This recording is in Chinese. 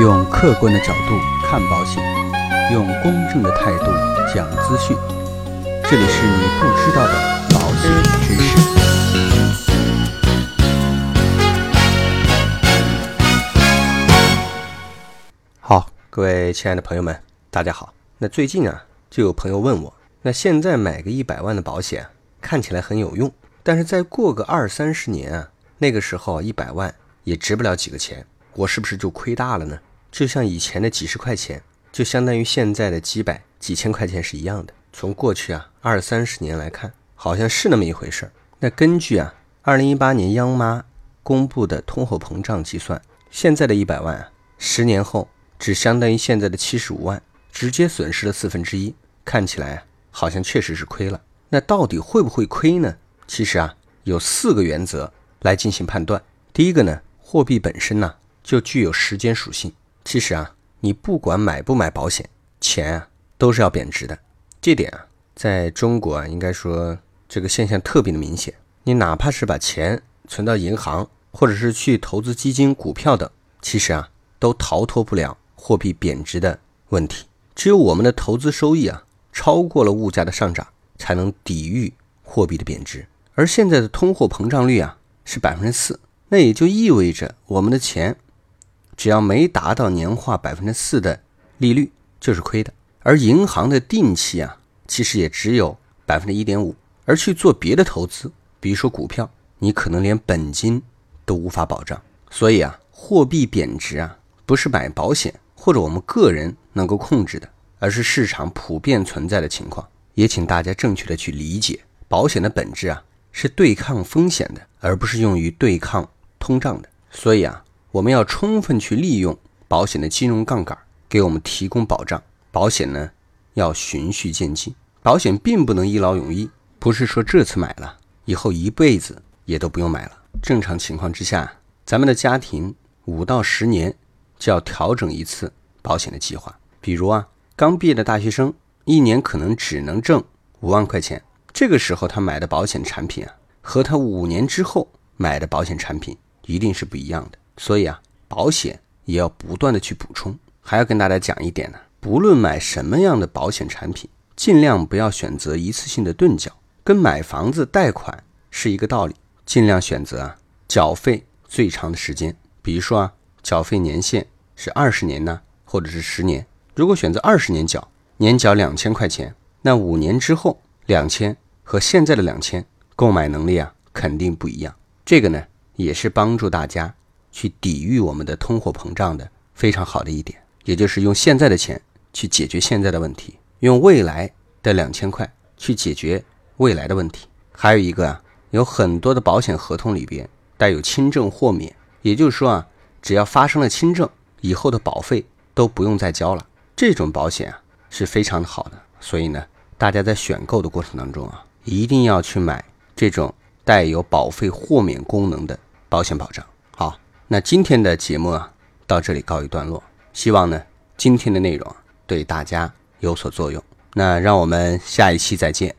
用客观的角度看保险，用公正的态度讲资讯。这里是你不知道的保险知识。好，各位亲爱的朋友们，大家好。那最近啊，就有朋友问我，那现在买个一百万的保险，看起来很有用，但是再过个二三十年啊，那个时候一百万也值不了几个钱，我是不是就亏大了呢？就像以前的几十块钱，就相当于现在的几百、几千块钱是一样的。从过去啊二三十年来看，好像是那么一回事儿。那根据啊二零一八年央妈公布的通货膨胀计算，现在的一百万啊，十年后只相当于现在的七十五万，直接损失了四分之一。看起来啊，好像确实是亏了。那到底会不会亏呢？其实啊，有四个原则来进行判断。第一个呢，货币本身呢就具有时间属性。其实啊，你不管买不买保险，钱啊都是要贬值的。这点啊，在中国啊，应该说这个现象特别的明显。你哪怕是把钱存到银行，或者是去投资基金、股票等，其实啊，都逃脱不了货币贬值的问题。只有我们的投资收益啊，超过了物价的上涨，才能抵御货币的贬值。而现在的通货膨胀率啊是百分之四，那也就意味着我们的钱。只要没达到年化百分之四的利率，就是亏的。而银行的定期啊，其实也只有百分之一点五。而去做别的投资，比如说股票，你可能连本金都无法保障。所以啊，货币贬值啊，不是买保险或者我们个人能够控制的，而是市场普遍存在的情况。也请大家正确的去理解，保险的本质啊，是对抗风险的，而不是用于对抗通胀的。所以啊。我们要充分去利用保险的金融杠杆，给我们提供保障。保险呢，要循序渐进。保险并不能一劳永逸，不是说这次买了，以后一辈子也都不用买了。正常情况之下，咱们的家庭五到十年就要调整一次保险的计划。比如啊，刚毕业的大学生，一年可能只能挣五万块钱，这个时候他买的保险产品啊，和他五年之后买的保险产品一定是不一样的。所以啊，保险也要不断的去补充。还要跟大家讲一点呢，不论买什么样的保险产品，尽量不要选择一次性的钝缴，跟买房子贷款是一个道理。尽量选择啊，缴费最长的时间，比如说啊，缴费年限是二十年呢，或者是十年。如果选择二十年缴，年缴两千块钱，那五年之后两千和现在的两千购买能力啊，肯定不一样。这个呢，也是帮助大家。去抵御我们的通货膨胀的非常好的一点，也就是用现在的钱去解决现在的问题，用未来的两千块去解决未来的问题。还有一个啊，有很多的保险合同里边带有轻症豁免，也就是说啊，只要发生了轻症，以后的保费都不用再交了。这种保险啊是非常的好的，所以呢，大家在选购的过程当中啊，一定要去买这种带有保费豁免功能的保险保障。那今天的节目啊，到这里告一段落。希望呢，今天的内容对大家有所作用。那让我们下一期再见。